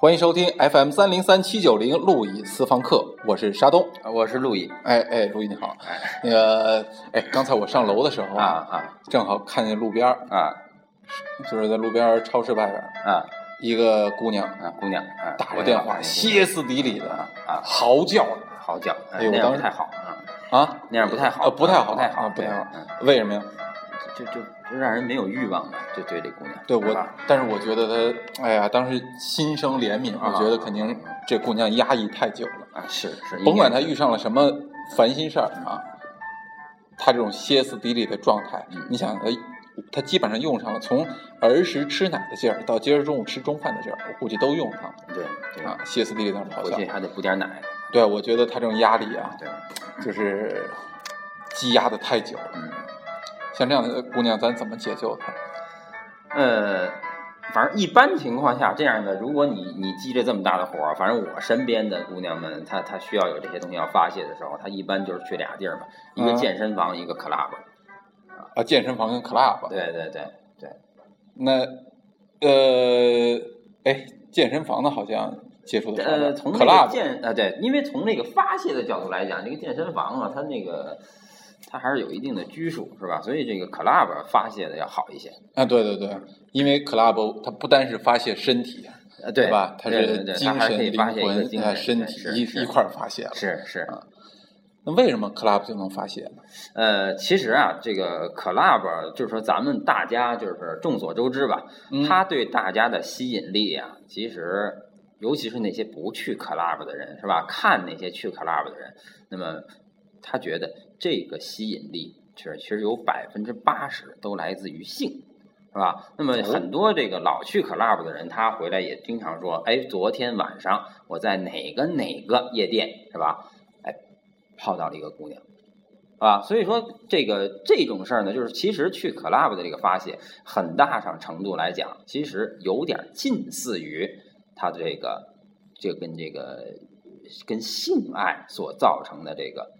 欢迎收听 FM 三零三七九零路易私房课，我是沙东。我是陆毅。哎哎，路易你好。哎那个，哎，刚才我上楼的时候啊啊正好看见路边儿，啊就是在路边儿超市外边儿，啊一个姑娘啊！姑娘啊，打着电话，歇斯底里的啊啊嚎叫嚎叫，哎呦当时那样不太好啊，啊，那样不太好，呃，不太好，不太好，啊，不太好为什么呀？就就就让人没有欲望了，就对这姑娘。对我，但是我觉得她，哎呀，当时心生怜悯，啊我觉得肯定这姑娘压抑太久了。啊，是是，甭管她遇上了什么烦心事儿啊，她这种歇斯底里的状态，嗯你想，她她基本上用上了从儿时吃奶的劲儿到今儿中午吃中饭的劲儿，我估计都用上了对对啊，歇斯底里在那咆哮回去。还得补点奶，对，我觉得她这种压力啊，对，就是积压的太久了。嗯像这样的姑娘，咱怎么解救她？呃。反正一般情况下，这样的，如果你你积着这么大的火，反正我身边的姑娘们，她她需要有这些东西要发泄的时候，她一般就是去俩地儿嘛，一个嗯健身房，一个 club。啊，健身房跟 club。对对对对，那呃，哎，健身房的好像接触的少呃，从那个健呃对，因为从那个发泄的角度来讲，那个健身房啊，它那个它还是有一定的拘束，是吧？所以这个 club 发泄的要好一些。啊，对对对，因为 club 它不单是发泄身体，呃，对吧？它是精它还可神、灵以发泄一个魂、身体一一块儿发泄了。是是，那为什么 club 就能发泄呢？呃，其实啊，这个 club 就是说咱们大家就是众所周知吧，嗯它对大家的吸引力啊，其实尤其是那些不去 club 的人，是吧？看那些去 club 的人，那么他觉得这个吸引力是其实有百分之八十都来自于性。是吧？那么哦很多这个老去 club 的人，他回来也经常说：“哎，昨天晚上我在哪个哪个夜店，是吧？哎，泡到了一个姑娘，啊，所以说这个这种事儿呢，就是其实去 club 的这个发泄，很大上程度来讲，其实有点近似于他的这个这跟这个跟性爱所造成的这个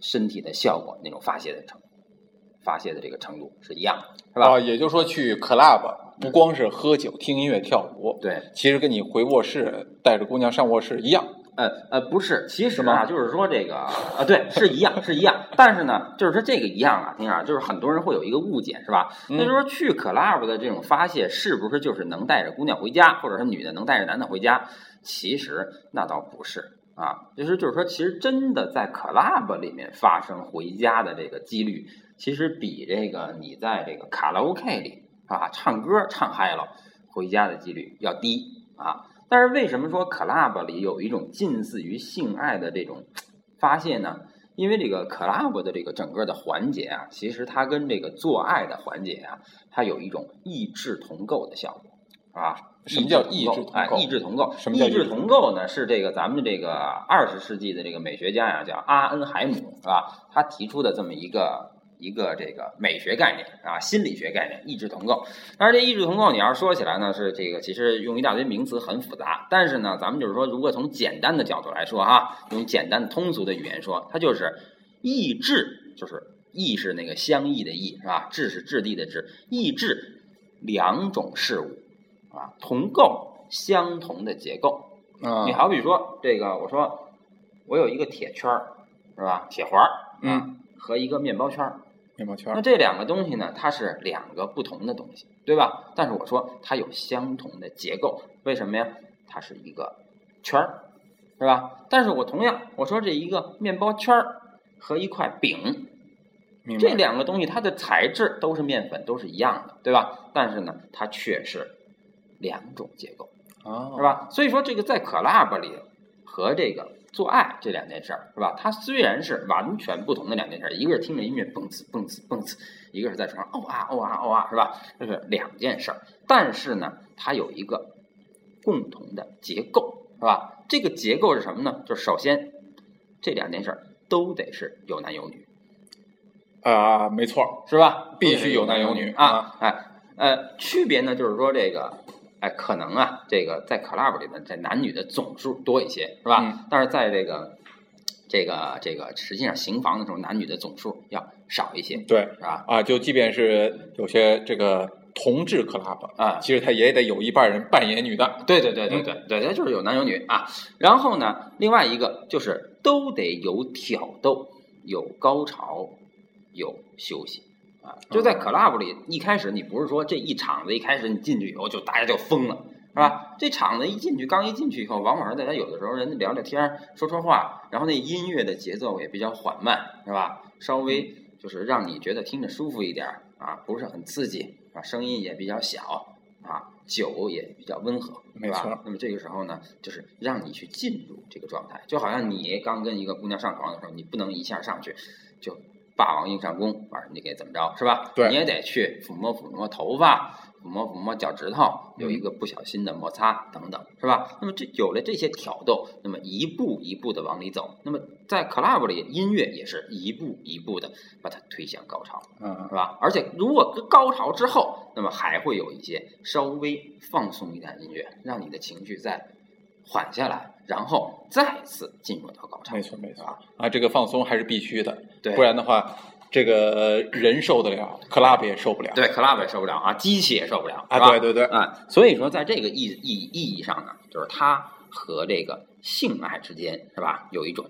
身体的效果那种发泄的程发泄的这个程度是一样的，是吧？啊，也就是说去 club 不光是喝酒、听音乐、跳舞，对，其实跟你回卧室带着姑娘上卧室一样。呃呃，不是，其实啊，就是说这个啊，对，是一样，是一样。但是呢，就是说这个一样啊，听着啊，就是很多人会有一个误解，是吧？嗯那就是说去 club 的这种发泄，是不是就是能带着姑娘回家，或者是女的能带着男的回家？其实那倒不是啊，就是就是说，其实真的在 club 里面发生回家的这个几率，其实比这个你在这个卡拉 OK 里啊唱歌唱嗨了回家的几率要低啊。但是为什么说 club 里有一种近似于性爱的这种发泄呢？因为这个 club 的这个整个的环节啊，其实它跟这个做爱的环节啊，它有一种异质同构的效果，啊。什么叫异质同构哎，异质同构。什么叫异质同构呢？是这个咱们这个二十世纪的这个美学家呀，叫阿恩海姆，是吧？他提出的这么一个一个这个美学概念啊，心理学概念，异质同构。但是，这异质同构你要是说起来呢，是这个其实用一大堆名词很复杂。但是呢，咱们就是说，如果从简单的角度来说哈，用简单通俗的语言说，它就是异质，就是异是那个相异的异是吧？质是质地的质，异质两种事物啊，同构相同的结构。啊你好比说这个，我说我有一个铁圈儿是吧？铁环儿，嗯，和一个面包圈儿。面包圈那这两个东西呢，它是两个不同的东西，对吧？但是我说它有相同的结构，为什么呀？它是一个圈儿，是吧？但是我同样我说这一个面包圈儿和一块饼，这两个东西它的材质都是面粉，都是一样的，对吧？但是呢，它却是两种结构。啊，是？吧？所以说这个在 club 里和这个做爱这两件事儿，是吧？它虽然是完全不同的两件事儿，一个是听着音乐蹦次蹦次蹦次，一个是在床上哦啊哦啊哦啊，是吧？这是两件事儿，但是呢，它有一个共同的结构，是吧？这个结构是什么呢？就是首先这两件事儿都得是有男有女，啊，没错，是吧？必须有男有女啊！哎，呃，区别呢，就是说这个，哎，可能啊，这个在 club 里面，在男女的总数多一些，是吧？嗯但是在这个这个这个实际上行房的时候，男女的总数要少一些，对是吧？啊，就即便是有些这个同志 club 啊其实他也得有一半人扮演女的。对对对对对对，他就是有男有女啊。然后呢，另外一个就是都得有挑逗，有高潮，有休息啊。就在 club 里，一开始你不是说这一场子一开始你进去以后就大家就疯了。是吧？这场子一进去，刚一进去以后，往往是大家有的时候人聊聊天儿、说说话，然后那音乐的节奏也比较缓慢，是吧？稍微就是让你觉得听着舒服一点儿啊，不是很刺激啊，声音也比较小啊，酒也比较温和，没错那么这个时候呢，就是让你去进入这个状态，就好像你刚跟一个姑娘上床的时候，你不能一下上去就霸王硬上弓，把人家给怎么着，是吧？对你也得去抚摸抚摸头发，抚摸抚摸脚趾头，有一嗯个不小心的摩擦等等，是吧？那么这有了这些挑逗，那么一步一步的往里走，那么在 club 里，音乐也是一步一步的把它推向高潮。嗯是吧？而且如果高潮之后，那么还会有一些稍微放松一点的音乐，让你的情绪再缓下来，然后再次进入到高潮。没错没错啊，这个放松还是必须的，对不然的话，这个人受得了，club 也受不了。对，club 也受不了啊，机器也受不了啊，对对对，啊，所以说在这个意意意义上呢，就是它和这个性爱之间是吧，有一种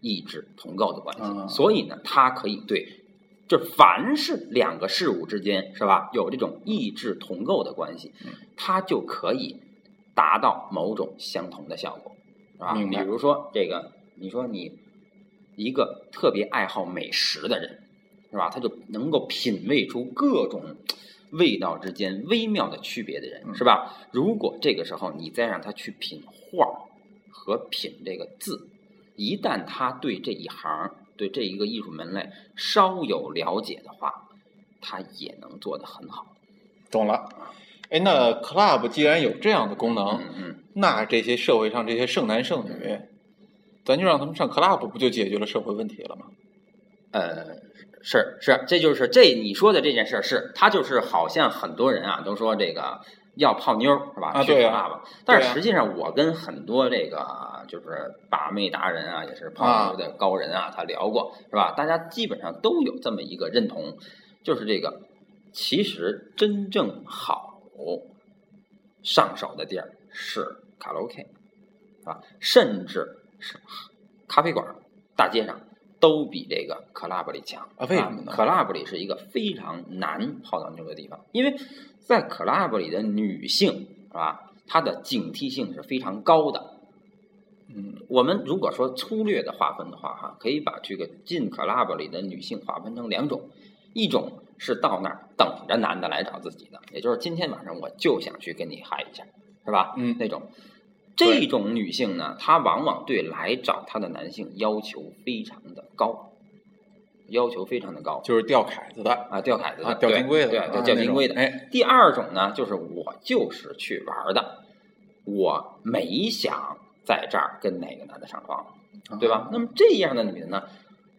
意志同构的关系，嗯所以呢，它可以对。就凡是两个事物之间是吧，有这种意志同构的关系嗯，它就可以达到某种相同的效果，是吧？比如说这个，你说你一个特别爱好美食的人，是吧？他就能够品味出各种味道之间微妙的区别的人，嗯是吧？如果这个时候你再让他去品画儿和品这个字，一旦他对这一行、对这一个艺术门类稍有了解的话，他也能做得很好。懂了。哎，那 club 既然有这样的功能，那这些社会上这些剩男剩女，咱就让他们上 club，不就解决了社会问题了吗？呃，是是，这就是这你说的这件事儿是，他就是好像很多人啊都说这个要泡妞是吧？去啊对啊 club，但是实际上我跟很多这个就是把妹达人啊，也是泡妞的高人啊，他聊过是吧？大家基本上都有这么一个认同，就是这个其实真正好上手的地儿是卡拉 OK 啊，甚至是咖啡馆、大街上。都比这个 club 里强啊为什么呢？club 里是一个非常难泡到妞的地方，因为在 club 里的女性是吧，她的警惕性是非常高的。嗯，我们如果说粗略的划分的话，哈，可以把这个进 club 里的女性划分成两种，一种是到那儿等着男的来找自己的，也就是今天晚上我就想去跟你嗨一下，是吧？嗯那种。这种女性呢，她往往对来找她的男性要求非常的高，要求非常的高就是吊凯子的啊，吊凯子的，啊，吊金龟的，对，啊对，吊金龟的。哎，第二种呢，就是我就是去玩的，我没想在这儿跟哪个男的上床，对吧？那么这样的女的呢，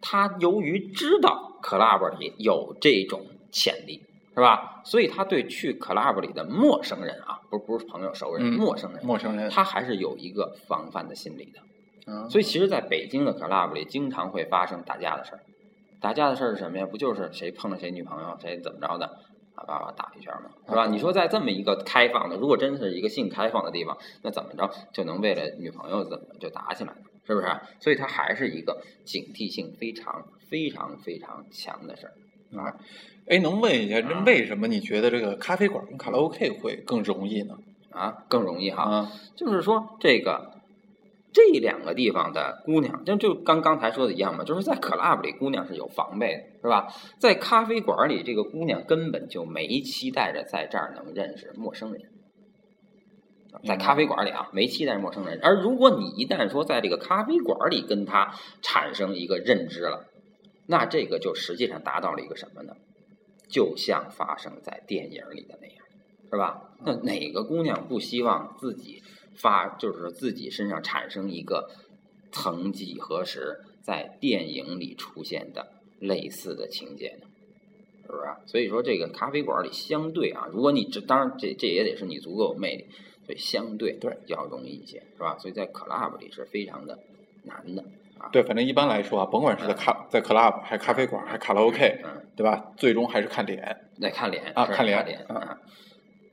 她由于知道 club 里有这种潜力，是吧？所以他对去 club 里的陌生人啊，不不是朋友熟人，嗯陌生人，陌生人，他还是有一个防范的心理的。嗯所以其实，在北京的 club 里，经常会发生打架的事儿。打架的事儿是什么呀？不就是谁碰了谁女朋友，谁怎么着的，啊，叭叭打一圈嘛，是吧？你说在这么一个开放的，如果真是一个性开放的地方，那怎么着就能为了女朋友怎么就打起来呢？是不是？所以它还是一个警惕性非常非常非常强的事儿。啊，哎，能问一下，这啊为什么你觉得这个咖啡馆跟卡拉 OK 会更容易呢？啊，更容易哈。啊，就是说这个这两个地方的姑娘，就就刚刚才说的一样嘛，就是在 club 里姑娘是有防备的，是吧？在咖啡馆里，这个姑娘根本就没期待着在这儿能认识陌生人。在咖啡馆里啊，没期待陌生人。而如果你一旦说在这个咖啡馆里跟他产生一个认知了，那这个就实际上达到了一个什么呢？就像发生在电影里的那样，是吧？那哪个姑娘不希望自己发，就是自己身上产生一个曾几何时在电影里出现的类似的情节呢？是不是？所以说这个咖啡馆里相对啊，如果你这当然这这也得是你足够有魅力，所以相对对要容易一些，是吧？所以在 club 里是非常的难的。对，反正一般来说啊，甭管是在咖在 club 还咖啡馆还卡拉 OK，嗯，对吧？最终还是看脸。得看脸啊看是脸脸啊。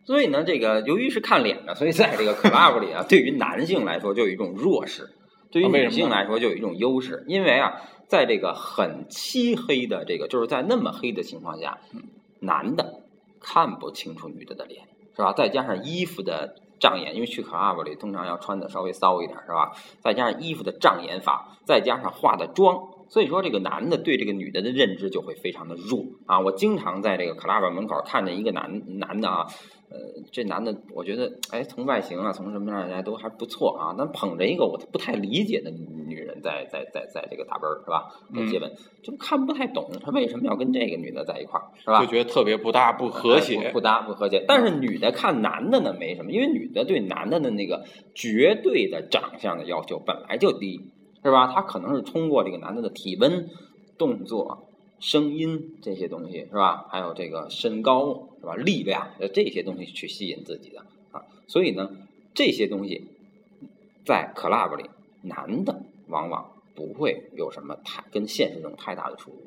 所以呢，这个由于是看脸的，所以在这个 club 里啊，对于男性来说就有一种弱势，对于女性来说就有一种优势。因为啊，在这个很漆黑的这个，就是在那么黑的情况下，嗯男的看不清楚女的的脸，是吧？再加上衣服的障眼，因为去 club 里通常要穿的稍微骚一点，是吧？再加上衣服的障眼法，再加上化的妆，所以说这个男的对这个女的的认知就会非常的弱啊。我经常在这个 club 门口看见一个男男的啊，呃，这男的我觉得哎，从外形啊，从什么样来都还不错啊，但捧着一个我不太理解的女人在在在在这个打奔儿是吧？在接吻，就看不太懂他为什么要跟这个女的在一块儿是吧？就觉得特别不搭不和哎谐不不搭不和谐。但是女的看男的呢没什么，因为女的对男的的那个绝对的长相的要求本来就低，是吧？他可能是通过这个男的的体温、动作、声音这些东西，是吧？还有这个身高，是吧？力量呃这些东西去吸引自己的啊。所以呢，这些东西在 club 里，男的往往不会有什么太跟现实中太大的出入。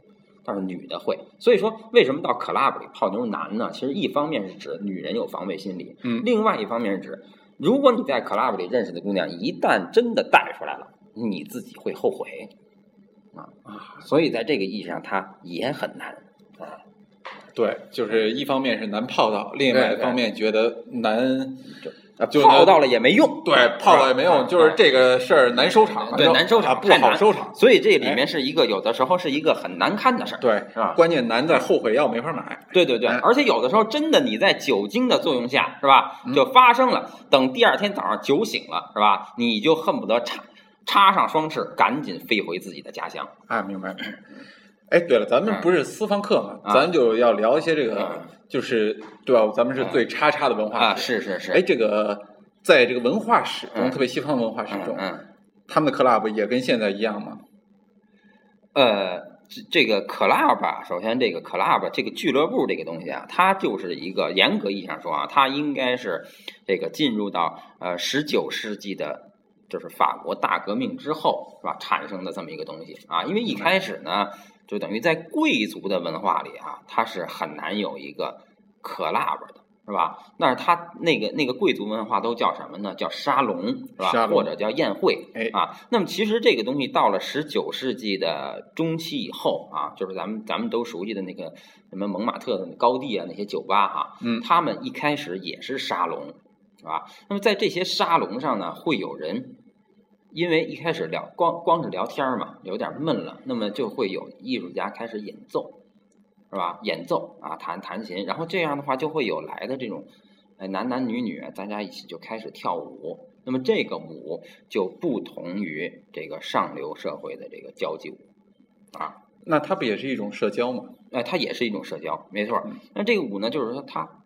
但是女的会，所以说为什么到 club 里泡妞难呢？其实一方面是指女人有防备心理，嗯另外一方面是指，如果你在 club 里认识的姑娘一旦真的带出来了，你自己会后悔啊啊！所以在这个意义上，它也很难啊。对，就是一方面是难泡到，另外一方面觉得难，呃就泡到了也没用，对，泡到也没用，啊就是这个事儿难收场，对难收场啊不好收场。所以这里面是一个有的时候是一个很难堪的事儿。对，是吧关键难在后悔药没法买。对对对，哎而且有的时候真的你在酒精的作用下，是吧嗯？就发生了。等第二天早上酒醒了，是吧？你就恨不得插插上双翅，赶紧飞回自己的家乡。啊，明白。哎，对了，咱们嗯不是私房课嘛，啊咱就要聊一些这个嗯，就是对吧？咱们是最叉叉的文化啊，是是是，哎，这个在这个文化史中，嗯特别西方文化史中，嗯嗯，他们的 club 也跟现在一样吗？呃，这这个 club 啊，首先这个 club 这个俱乐部这个东西啊，它就是一个严格意义上说啊，它应该是这个进入到呃十九世纪的，就是法国大革命之后是吧产生的这么一个东西啊，因为一开始呢，就等于在贵族的文化里啊，它是很难有一个 club 的。是吧？那是它那个那个贵族文化都叫什么呢？叫沙龙，是吧？或者叫宴会，哎啊。那么其实这个东西到了十九世纪的中期以后啊，就是咱们咱们都熟悉的那个什么蒙马特的高地啊，那些酒吧哈、嗯他们一开始也是沙龙，是吧？那么在这些沙龙上呢，会有人。因为一开始聊光光是聊天儿嘛，有点闷了，那么就会有艺术家开始演奏，是吧？演奏啊，弹弹琴，然后这样的话就会有来的这种，哎，男男女女大家一起就开始跳舞。那么这个舞就不同于这个上流社会的这个交际舞，啊，那它不也是一种社交吗？哎，它也是一种社交，没错。那这个舞呢，就是说它，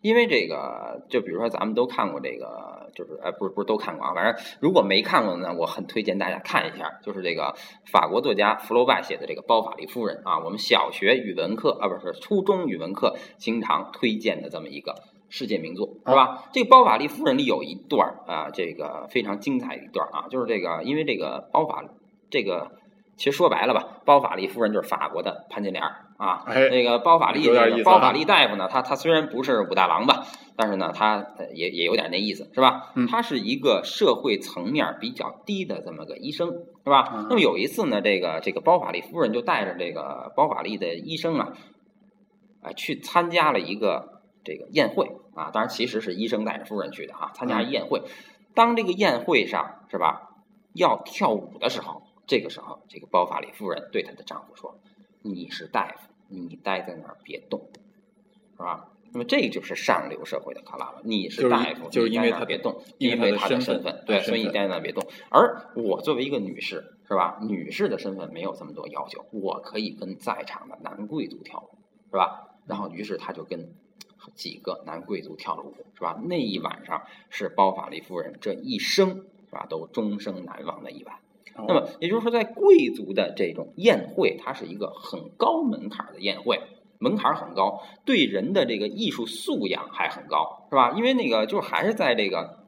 因为这个，就比如说咱们都看过这个，就是哎，不是不是都看过啊，反正如果没看过的呢，我很推荐大家看一下，就是这个法国作家福楼拜写的这个《包法利夫人》啊，我们小学语文课啊，不是初中语文课经常推荐的这么一个世界名作，是吧？这个《包法利夫人》里有一段儿啊，这个非常精彩的一段啊，就是这个，因为这个包法这个。其实说白了吧，包法利夫人就是法国的潘金莲儿啊。哎那个包法利，包法利大夫呢，他他虽然不是武大郎吧，但是呢，他呃也也有点那意思，是吧？嗯他是一个社会层面比较低的这么个医生，是吧？嗯那么有一次呢，这个这个包法利夫人就带着这个包法利的医生啊，啊，去参加了一个这个宴会啊，当然其实是医生带着夫人去的啊，参加嗯宴会。当这个宴会上是吧，要跳舞的时候，这个时候这个包法利夫人对她的丈夫说：“你是大夫，你待在那儿别动，是吧？”那么这就是上流社会的卡拉了。你是大夫，就是因为他别动，因为他的身份，对，所以你在那儿别动。而我作为一个女士，是吧？女士的身份没有这么多要求，我可以跟在场的男贵族跳舞，是吧？然后于是他就跟几个男贵族跳了舞，是吧？那一晚上是包法利夫人这一生是吧都终生难忘的一晚。那么也就是说，在贵族的这种宴会，它是一个很高门槛的宴会，门槛很高，对人的这个艺术素养还很高，是吧？因为那个就还是在这个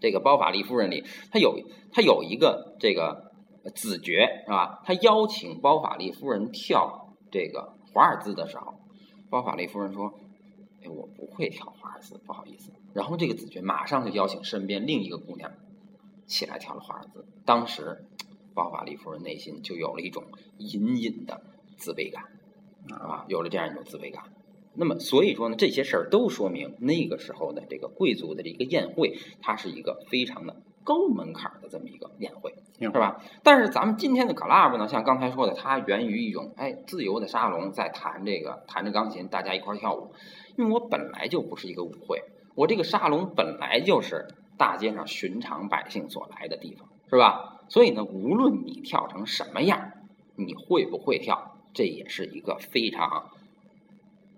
这个包法利夫人里，他有他有一个这个子爵是吧？他邀请包法利夫人跳这个华尔兹的时候，包法利夫人说：“哎，我不会跳华尔兹，不好意思。”然后这个子爵马上就邀请身边另一个姑娘起来跳了华尔兹。当时包法利夫人内心就有了一种隐隐的自卑感，啊，有了这样一种自卑感。那么所以说呢，这些事儿都说明那个时候的这个贵族的这个宴会，它是一个非常的高门槛的这么一个宴会，是吧？但是咱们今天的 club 呢，像刚才说的，它源于一种哎自由的沙龙，在弹这个弹着钢琴，大家一块儿跳舞。因为我本来就不是一个舞会，我这个沙龙本来就是大街上寻常百姓所来的地方，是吧？所以呢，无论你跳成什么样，你会不会跳，这也是一个非常。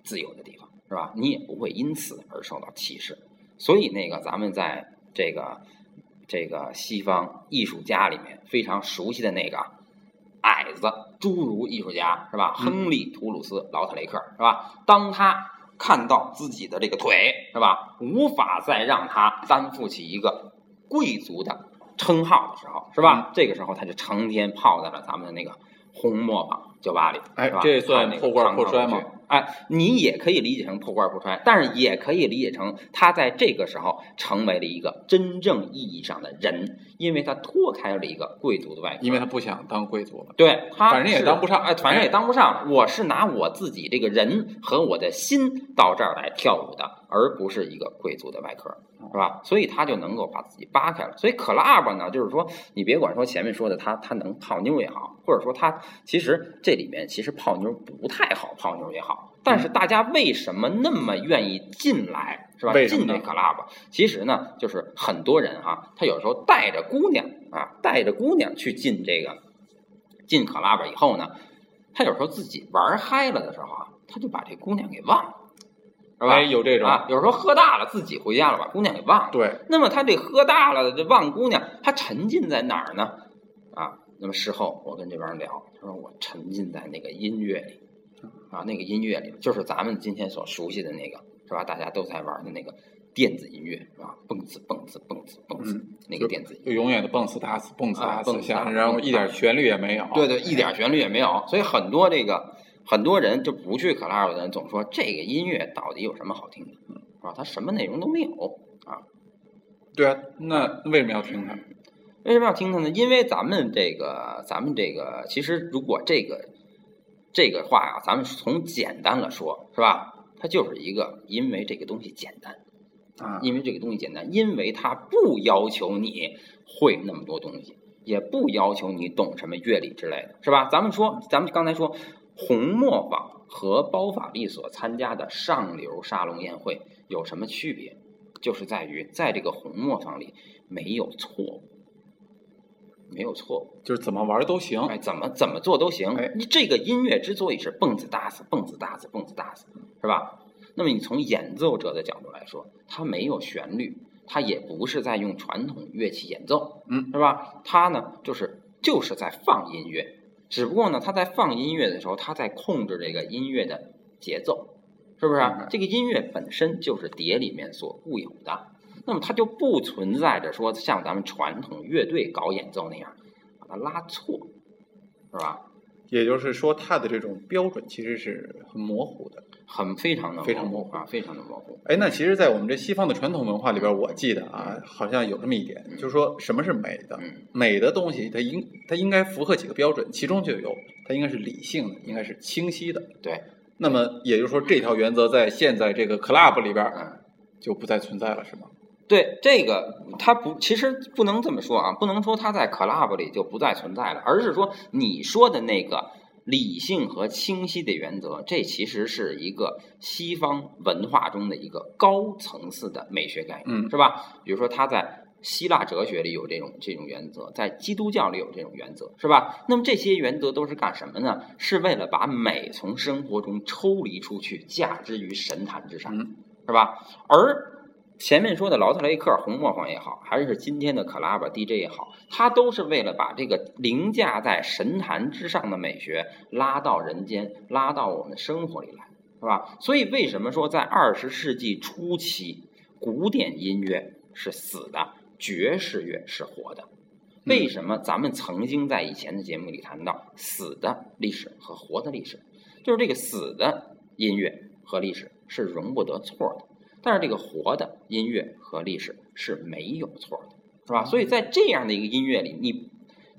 自由的地方是吧？你也不会因此而受到歧视。所以那个咱们在这个这个西方艺术家里面非常熟悉的那个矮子侏儒艺术家是吧？亨利·图鲁斯·劳特雷克是吧？当他看到自己的这个腿是吧，无法再让他担负起一个贵族的称号的时候是吧？这个时候他就成天泡在了咱们的那个红磨坊酒吧里，哎，这算破罐破摔吗？哎，你也可以理解成破罐破摔，但是也可以理解成他在这个时候成为了一个真正意义上的人，因为他脱开了一个贵族的外壳，因为他不想当贵族了。对，他反正也当不上，哎，反正也当不上。我是拿我自己这个人和我的心到这儿来跳舞的，而不是一个贵族的外壳，是吧？所以他就能够把自己扒开了。所以 club 呢，就是说，你别管说前面说的他他能泡妞也好，或者说他其实这里面其实泡妞不太好泡妞也好。但是大家为什么那么愿意进来，是吧？进这 club，其实呢，就是很多人啊，他有时候带着姑娘啊，带着姑娘去进这个进 club 以后呢，他有时候自己玩嗨了的时候啊，他就把这姑娘给忘了，是吧？有这种啊，有时候喝大了自己回家了，把姑娘给忘了。对。那么他这喝大了的这忘姑娘，他沉浸在哪儿呢？啊，那么事后我跟这帮人聊，他说我沉浸在那个音乐里。啊，那个音乐里就是咱们今天所熟悉的那个，是吧？大家都在玩的那个电子音乐，是吧？蹦子蹦子蹦子蹦子，那个电子，就永远的蹦次打次蹦次打次，然后一点旋律也没有。对对，一点旋律也没有。所以很多这个很多人就不去 club 的人总说这个音乐到底有什么好听的，是吧？它什么内容都没有啊。对啊，那为什么要听它？为什么要听它呢？因为咱们这个咱们这个其实如果这个。这个话啊，咱们从简单了说，是吧？它就是一个，因为这个东西简单啊，因为这个东西简单，因为它不要求你会那么多东西，也不要求你懂什么乐理之类的，是吧？咱们说，咱们刚才说，红磨坊和包法利所参加的上流沙龙宴会有什么区别？就是在于，在这个红磨坊里没有错误。没有错误，就是怎么玩都行，哎，怎么怎么做都行。哎，你这个音乐之所以是蹦子打死，蹦子打死，蹦子打死，是吧？那么你从演奏者的角度来说，它没有旋律，它也不是在用传统乐器演奏，嗯，是吧？它呢，就是就是在放音乐，只不过呢，他在放音乐的时候，他在控制这个音乐的节奏，是不是？这个音乐本身就是碟里面所固有的。那么它就不存在着说像咱们传统乐队搞演奏那样把它拉错，是吧？也就是说，它的这种标准其实是很模糊的，很非常的非常模糊啊，非常的模糊。哎，那其实，在我们这西方的传统文化里边，我记得啊，好像有这么一点，就是说什么是美的？美的东西，它应它应该符合几个标准，其中就有它应该是理性的，应该是清晰的。对。那么也就是说，这条原则在现在这个 club 里边就不再存在了，是吗？对这个，它不，其实不能这么说啊，不能说它在 club 里就不再存在了，而是说你说的那个理性和清晰的原则，这其实是一个西方文化中的一个高层次的美学概念，是吧？比如说他在希腊哲学里有这种这种原则，在基督教里有这种原则，是吧？那么这些原则都是干什么呢？是为了把美从生活中抽离出去，价值于神坛之上，是吧？而前面说的劳特雷克、红磨坊也好，还是今天的 club DJ 也好，它都是为了把这个凌驾在神坛之上的美学拉到人间，拉到我们生活里来，是吧？所以为什么说在二十世纪初期，古典音乐是死的，爵士乐是活的？为什么咱们曾经在以前的节目里谈到死的历史和活的历史？就是这个死的音乐和历史是容不得错的，但是这个活的音乐和历史是没有错的，是吧？所以在这样的一个音乐里，你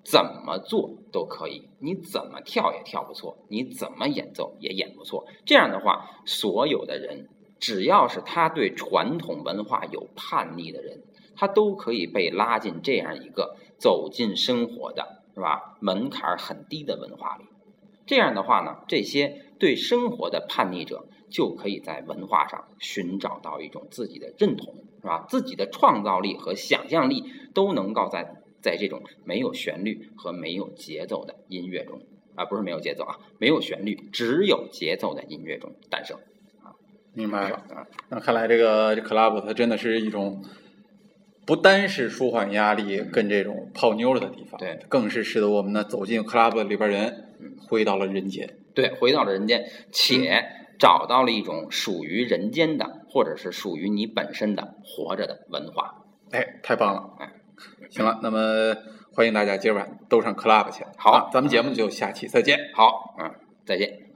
怎么做都可以，你怎么跳也跳不错，你怎么演奏也演不错。这样的话，所有的人只要是他对传统文化有叛逆的人，他都可以被拉进这样一个走进生活的，是吧？门槛很低的文化里。这样的话呢，这些对生活的叛逆者就可以在文化上寻找到一种自己的认同，是吧？自己的创造力和想象力都能够在在这种没有旋律和没有节奏的音乐中，啊，不是没有节奏啊，没有旋律，只有节奏的音乐中诞生。啊，明白了啊。那看来这个 club 它真的是一种不单是舒缓压力跟这种泡妞的地方，对，更是使得我们呢走进 club 里边人。回到了人间，对，回到了人间，且找到了一种属于人间的，或者是属于你本身的活着的文化。哎，太棒了！哎，行了，那么欢迎大家今晚都上 club 去。好，咱们节目就下期再见。好，嗯，再见。